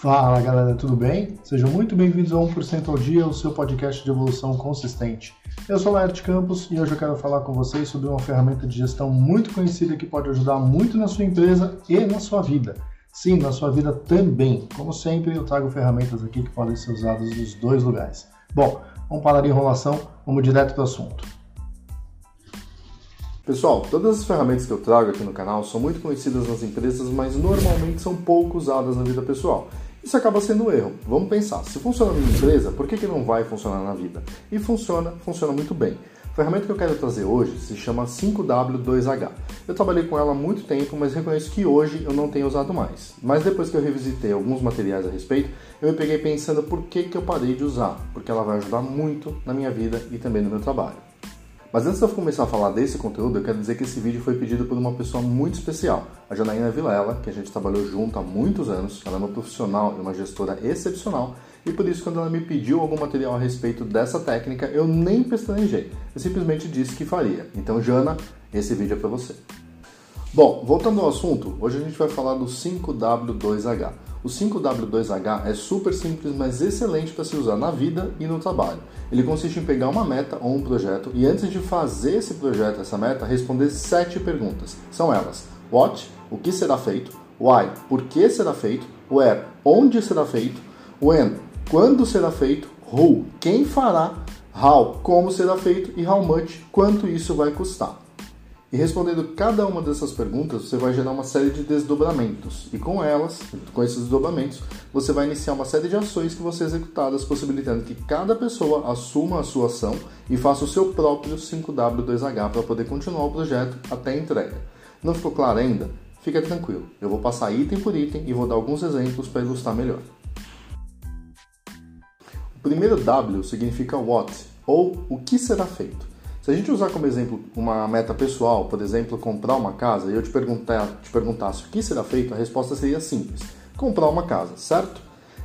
Fala galera, tudo bem? Sejam muito bem-vindos a 1% ao Dia, o seu podcast de evolução consistente. Eu sou Laerte Campos e hoje eu quero falar com vocês sobre uma ferramenta de gestão muito conhecida que pode ajudar muito na sua empresa e na sua vida. Sim, na sua vida também. Como sempre, eu trago ferramentas aqui que podem ser usadas nos dois lugares. Bom, vamos parar de enrolação, vamos direto para o assunto. Pessoal, todas as ferramentas que eu trago aqui no canal são muito conhecidas nas empresas, mas normalmente são pouco usadas na vida pessoal. Isso acaba sendo um erro. Vamos pensar, se funciona na empresa, por que, que não vai funcionar na vida? E funciona, funciona muito bem. A ferramenta que eu quero trazer hoje se chama 5W2H. Eu trabalhei com ela há muito tempo, mas reconheço que hoje eu não tenho usado mais. Mas depois que eu revisitei alguns materiais a respeito, eu me peguei pensando por que, que eu parei de usar, porque ela vai ajudar muito na minha vida e também no meu trabalho. Mas antes de eu começar a falar desse conteúdo, eu quero dizer que esse vídeo foi pedido por uma pessoa muito especial, a Janaína Vilela, que a gente trabalhou junto há muitos anos. Ela é uma profissional e uma gestora excepcional, e por isso, quando ela me pediu algum material a respeito dessa técnica, eu nem pestanejei. Eu simplesmente disse que faria. Então, Jana, esse vídeo é para você. Bom, voltando ao assunto, hoje a gente vai falar do 5W2H. O 5W2H é super simples, mas excelente para se usar na vida e no trabalho. Ele consiste em pegar uma meta ou um projeto e antes de fazer esse projeto, essa meta, responder sete perguntas. São elas: What? O que será feito? Why? Por que será feito? Where? Onde será feito? When? Quando será feito? Who? Quem fará? How? Como será feito? E how much? Quanto isso vai custar? E respondendo cada uma dessas perguntas, você vai gerar uma série de desdobramentos. E com elas, com esses desdobramentos, você vai iniciar uma série de ações que vão ser executadas, possibilitando que cada pessoa assuma a sua ação e faça o seu próprio 5W2H para poder continuar o projeto até a entrega. Não ficou claro ainda? Fica tranquilo, eu vou passar item por item e vou dar alguns exemplos para ilustrar melhor. O primeiro W significa what, ou o que será feito. Se a gente usar como exemplo uma meta pessoal, por exemplo, comprar uma casa, e eu te, perguntar, te perguntasse o que será feito, a resposta seria simples: comprar uma casa, certo?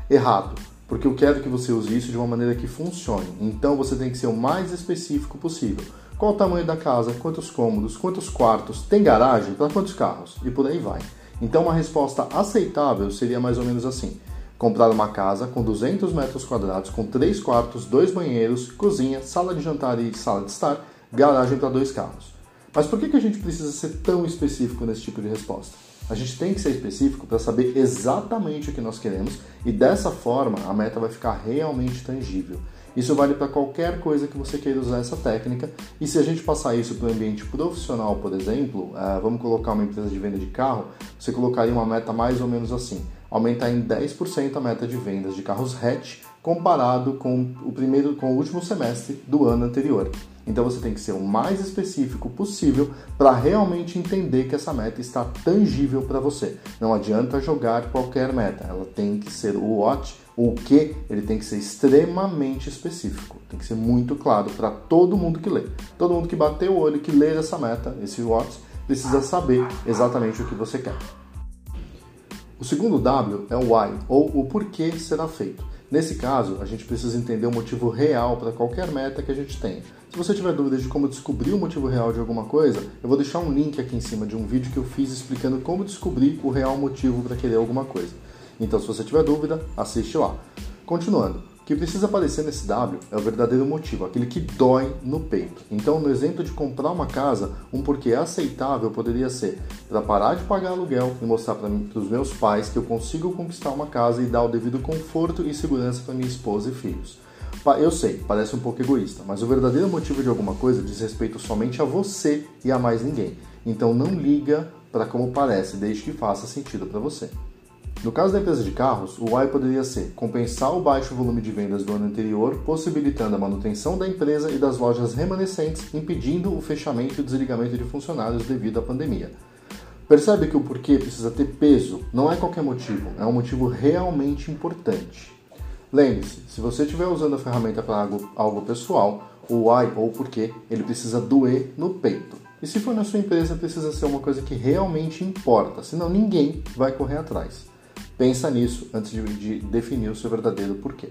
Errado, porque eu quero que você use isso de uma maneira que funcione. Então você tem que ser o mais específico possível. Qual o tamanho da casa, quantos cômodos, quantos quartos, tem garagem, para quantos carros e por aí vai. Então uma resposta aceitável seria mais ou menos assim: comprar uma casa com 200 metros quadrados, com 3 quartos, 2 banheiros, cozinha, sala de jantar e sala de estar garagem para dois carros. Mas por que, que a gente precisa ser tão específico nesse tipo de resposta? A gente tem que ser específico para saber exatamente o que nós queremos e dessa forma a meta vai ficar realmente tangível. Isso vale para qualquer coisa que você queira usar essa técnica. E se a gente passar isso para o ambiente profissional, por exemplo, uh, vamos colocar uma empresa de venda de carro, você colocaria uma meta mais ou menos assim: aumentar em 10% a meta de vendas de carros hatch comparado com o primeiro, com o último semestre do ano anterior. Então você tem que ser o mais específico possível para realmente entender que essa meta está tangível para você. Não adianta jogar qualquer meta, ela tem que ser o what, o que, ele tem que ser extremamente específico. Tem que ser muito claro para todo mundo que lê. Todo mundo que bateu o olho, que lê essa meta, esse what, precisa saber exatamente o que você quer. O segundo W é o why, ou o porquê será feito. Nesse caso, a gente precisa entender o motivo real para qualquer meta que a gente tenha. Se você tiver dúvidas de como descobrir o motivo real de alguma coisa, eu vou deixar um link aqui em cima de um vídeo que eu fiz explicando como descobrir o real motivo para querer alguma coisa. Então, se você tiver dúvida, assiste lá. Continuando, que precisa aparecer nesse W é o verdadeiro motivo, aquele que dói no peito. Então, no exemplo de comprar uma casa, um porquê aceitável poderia ser para parar de pagar aluguel e mostrar para os meus pais que eu consigo conquistar uma casa e dar o devido conforto e segurança para minha esposa e filhos. Eu sei, parece um pouco egoísta, mas o verdadeiro motivo de alguma coisa diz respeito somente a você e a mais ninguém. Então não liga para como parece, desde que faça sentido para você. No caso da empresa de carros, o why poderia ser compensar o baixo volume de vendas do ano anterior, possibilitando a manutenção da empresa e das lojas remanescentes, impedindo o fechamento e o desligamento de funcionários devido à pandemia. Percebe que o porquê precisa ter peso não é qualquer motivo, é um motivo realmente importante. Lembre-se, se você estiver usando a ferramenta para algo, algo pessoal, o why ou porquê, ele precisa doer no peito. E se for na sua empresa, precisa ser uma coisa que realmente importa, senão ninguém vai correr atrás. Pensa nisso antes de, de definir o seu verdadeiro porquê.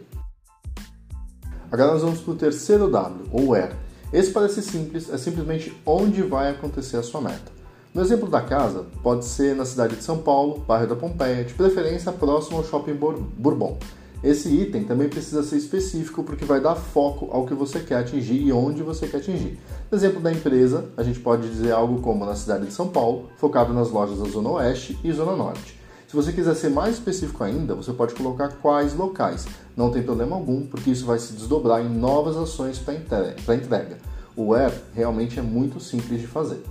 Agora nós vamos para o terceiro W, ou where. Esse parece simples, é simplesmente onde vai acontecer a sua meta. No exemplo da casa, pode ser na cidade de São Paulo, bairro da Pompeia, de preferência próximo ao Shopping Bourbon. Esse item também precisa ser específico porque vai dar foco ao que você quer atingir e onde você quer atingir. No exemplo da empresa, a gente pode dizer algo como na cidade de São Paulo, focado nas lojas da Zona Oeste e Zona Norte. Se você quiser ser mais específico ainda, você pode colocar quais locais. Não tem problema algum, porque isso vai se desdobrar em novas ações para entrega. O where realmente é muito simples de fazer.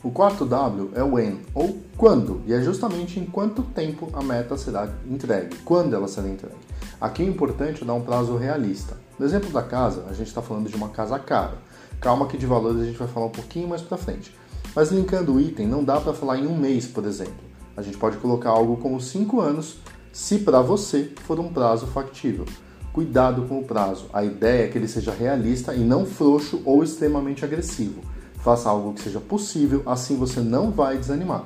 O quarto W é o when, ou quando, e é justamente em quanto tempo a meta será entregue, quando ela será entregue. Aqui é importante dar um prazo realista. No exemplo da casa, a gente está falando de uma casa cara. Calma que de valores a gente vai falar um pouquinho mais para frente. Mas linkando o item, não dá para falar em um mês, por exemplo. A gente pode colocar algo como 5 anos, se para você for um prazo factível. Cuidado com o prazo. A ideia é que ele seja realista e não frouxo ou extremamente agressivo. Faça algo que seja possível, assim você não vai desanimar.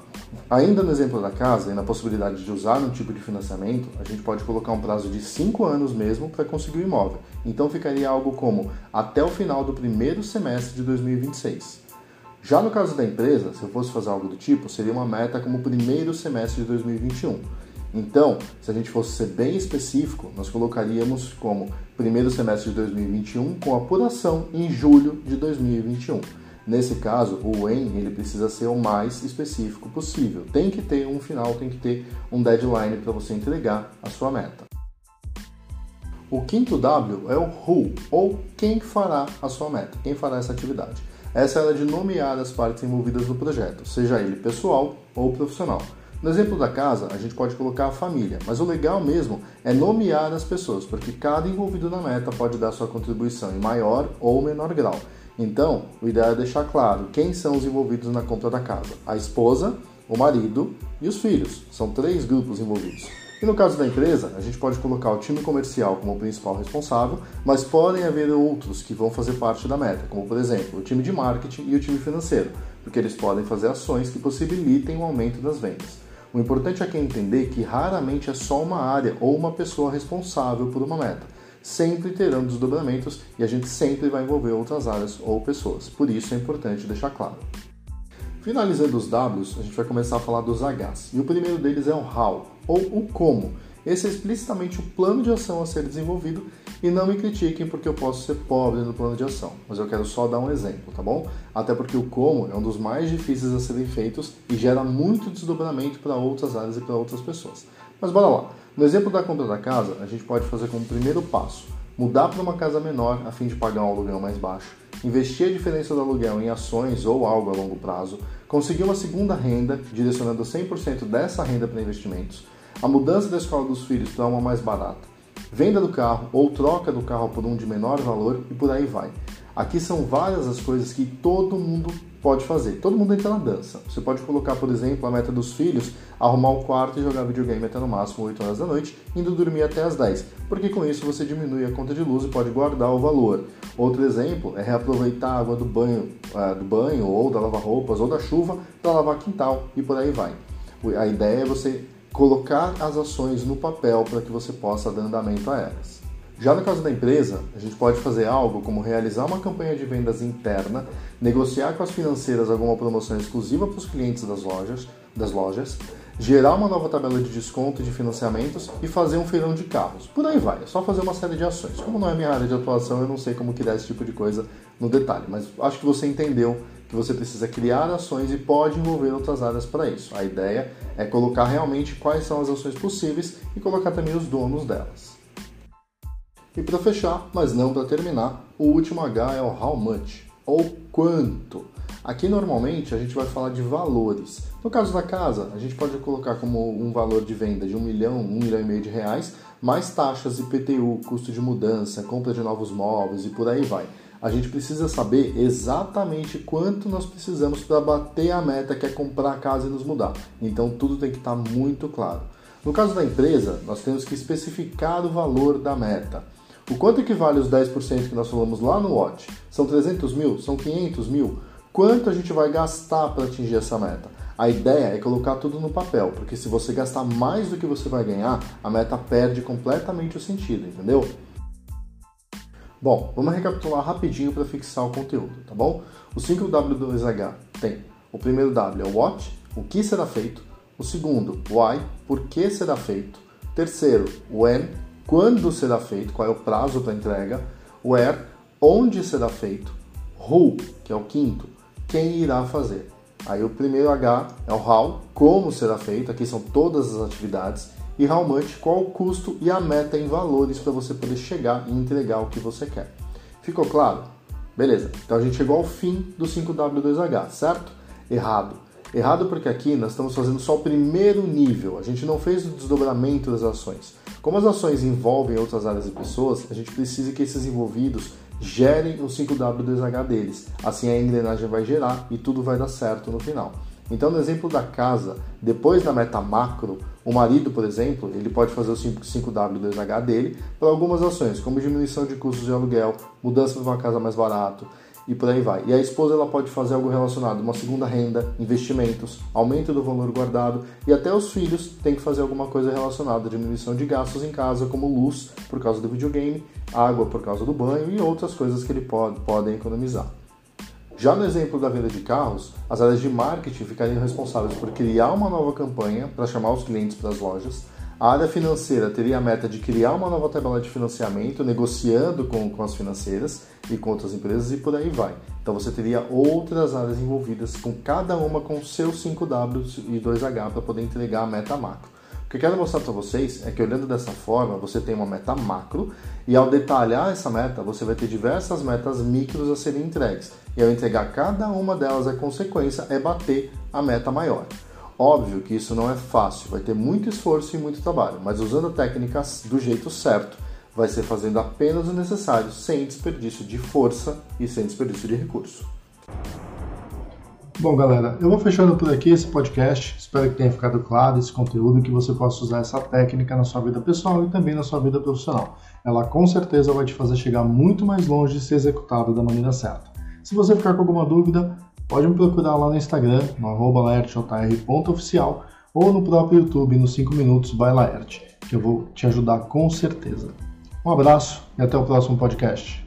Ainda no exemplo da casa e na possibilidade de usar um tipo de financiamento, a gente pode colocar um prazo de 5 anos mesmo para conseguir o imóvel. Então ficaria algo como até o final do primeiro semestre de 2026. Já no caso da empresa, se eu fosse fazer algo do tipo, seria uma meta como primeiro semestre de 2021. Então, se a gente fosse ser bem específico, nós colocaríamos como primeiro semestre de 2021 com apuração em julho de 2021. Nesse caso, o when ele precisa ser o mais específico possível. Tem que ter um final, tem que ter um deadline para você entregar a sua meta. O quinto W é o who, ou quem fará a sua meta, quem fará essa atividade. Essa é a de nomear as partes envolvidas no projeto, seja ele pessoal ou profissional. No exemplo da casa, a gente pode colocar a família, mas o legal mesmo é nomear as pessoas, porque cada envolvido na meta pode dar sua contribuição em maior ou menor grau. Então, o ideal é deixar claro quem são os envolvidos na compra da casa: a esposa, o marido e os filhos. São três grupos envolvidos. E no caso da empresa, a gente pode colocar o time comercial como o principal responsável, mas podem haver outros que vão fazer parte da meta, como por exemplo o time de marketing e o time financeiro, porque eles podem fazer ações que possibilitem o aumento das vendas. O importante é entender que raramente é só uma área ou uma pessoa responsável por uma meta sempre terão desdobramentos e a gente sempre vai envolver outras áreas ou pessoas. Por isso é importante deixar claro. Finalizando os Ws, a gente vai começar a falar dos Hs. E o primeiro deles é o how, ou o como. Esse é explicitamente o plano de ação a ser desenvolvido e não me critiquem porque eu posso ser pobre no plano de ação, mas eu quero só dar um exemplo, tá bom? Até porque o como é um dos mais difíceis a serem feitos e gera muito desdobramento para outras áreas e para outras pessoas. Mas bora lá. No exemplo da compra da casa, a gente pode fazer como primeiro passo mudar para uma casa menor a fim de pagar um aluguel mais baixo, investir a diferença do aluguel em ações ou algo a longo prazo, conseguir uma segunda renda, direcionando 100% dessa renda para investimentos, a mudança da escola dos filhos para uma mais barata, venda do carro ou troca do carro por um de menor valor e por aí vai. Aqui são várias as coisas que todo mundo pode fazer. Todo mundo entra na dança. Você pode colocar, por exemplo, a meta dos filhos, arrumar o quarto e jogar videogame até no máximo 8 horas da noite, indo dormir até as 10, porque com isso você diminui a conta de luz e pode guardar o valor. Outro exemplo é reaproveitar a água do banho, uh, do banho ou da lava-roupas ou da chuva para lavar quintal e por aí vai. A ideia é você colocar as ações no papel para que você possa dar andamento a elas. Já no caso da empresa, a gente pode fazer algo como realizar uma campanha de vendas interna, negociar com as financeiras alguma promoção exclusiva para os clientes das lojas, das lojas, gerar uma nova tabela de desconto e de financiamentos e fazer um feirão de carros. Por aí vai, é só fazer uma série de ações. Como não é minha área de atuação, eu não sei como criar esse tipo de coisa no detalhe, mas acho que você entendeu que você precisa criar ações e pode envolver outras áreas para isso. A ideia é colocar realmente quais são as ações possíveis e colocar também os donos delas. E para fechar, mas não para terminar, o último H é o how much, ou quanto. Aqui normalmente a gente vai falar de valores. No caso da casa, a gente pode colocar como um valor de venda de um milhão, um milhão e meio de reais, mais taxas IPTU, custo de mudança, compra de novos móveis e por aí vai. A gente precisa saber exatamente quanto nós precisamos para bater a meta que é comprar a casa e nos mudar. Então tudo tem que estar tá muito claro. No caso da empresa, nós temos que especificar o valor da meta. O quanto equivale os 10% que nós falamos lá no Watch? São 300 mil? São 500 mil? Quanto a gente vai gastar para atingir essa meta? A ideia é colocar tudo no papel, porque se você gastar mais do que você vai ganhar, a meta perde completamente o sentido, entendeu? Bom, vamos recapitular rapidinho para fixar o conteúdo, tá bom? O 5W2H tem O primeiro W é o what, o que será feito. O segundo, why, por que será feito. Terceiro, when, quando será feito, qual é o prazo para entrega. Where, onde será feito. Who, que é o quinto, quem irá fazer. Aí o primeiro H é o how, como será feito, aqui são todas as atividades. E how much, qual o custo e a meta em valores para você poder chegar e entregar o que você quer. Ficou claro? Beleza, então a gente chegou ao fim do 5W2H, certo? Errado. Errado porque aqui nós estamos fazendo só o primeiro nível, a gente não fez o desdobramento das ações. Como as ações envolvem outras áreas e pessoas, a gente precisa que esses envolvidos gerem o 5W2H deles. Assim a engrenagem vai gerar e tudo vai dar certo no final. Então, no exemplo da casa, depois da meta macro, o marido, por exemplo, ele pode fazer o 5W2H dele para algumas ações, como diminuição de custos de aluguel, mudança para uma casa mais barato, e por aí vai. E a esposa ela pode fazer algo relacionado uma segunda renda, investimentos, aumento do valor guardado e até os filhos têm que fazer alguma coisa relacionada diminuição de gastos em casa, como luz por causa do videogame, água por causa do banho e outras coisas que ele pode, podem economizar. Já no exemplo da venda de carros, as áreas de marketing ficariam responsáveis por criar uma nova campanha para chamar os clientes para as lojas, a área financeira teria a meta de criar uma nova tabela de financiamento, negociando com, com as financeiras e com outras empresas e por aí vai. Então você teria outras áreas envolvidas, com cada uma com seus 5W e 2H para poder entregar a meta macro. O que eu quero mostrar para vocês é que olhando dessa forma, você tem uma meta macro e ao detalhar essa meta, você vai ter diversas metas micros a serem entregues. E ao entregar cada uma delas, a consequência é bater a meta maior. Óbvio que isso não é fácil, vai ter muito esforço e muito trabalho, mas usando a técnica do jeito certo, vai ser fazendo apenas o necessário, sem desperdício de força e sem desperdício de recurso. Bom, galera, eu vou fechando por aqui esse podcast. Espero que tenha ficado claro esse conteúdo e que você possa usar essa técnica na sua vida pessoal e também na sua vida profissional. Ela com certeza vai te fazer chegar muito mais longe e ser executada da maneira certa. Se você ficar com alguma dúvida, pode me procurar lá no Instagram, no arroba laerteoficial, ou no próprio YouTube, nos 5 minutos by Laerte, que eu vou te ajudar com certeza. Um abraço e até o próximo podcast.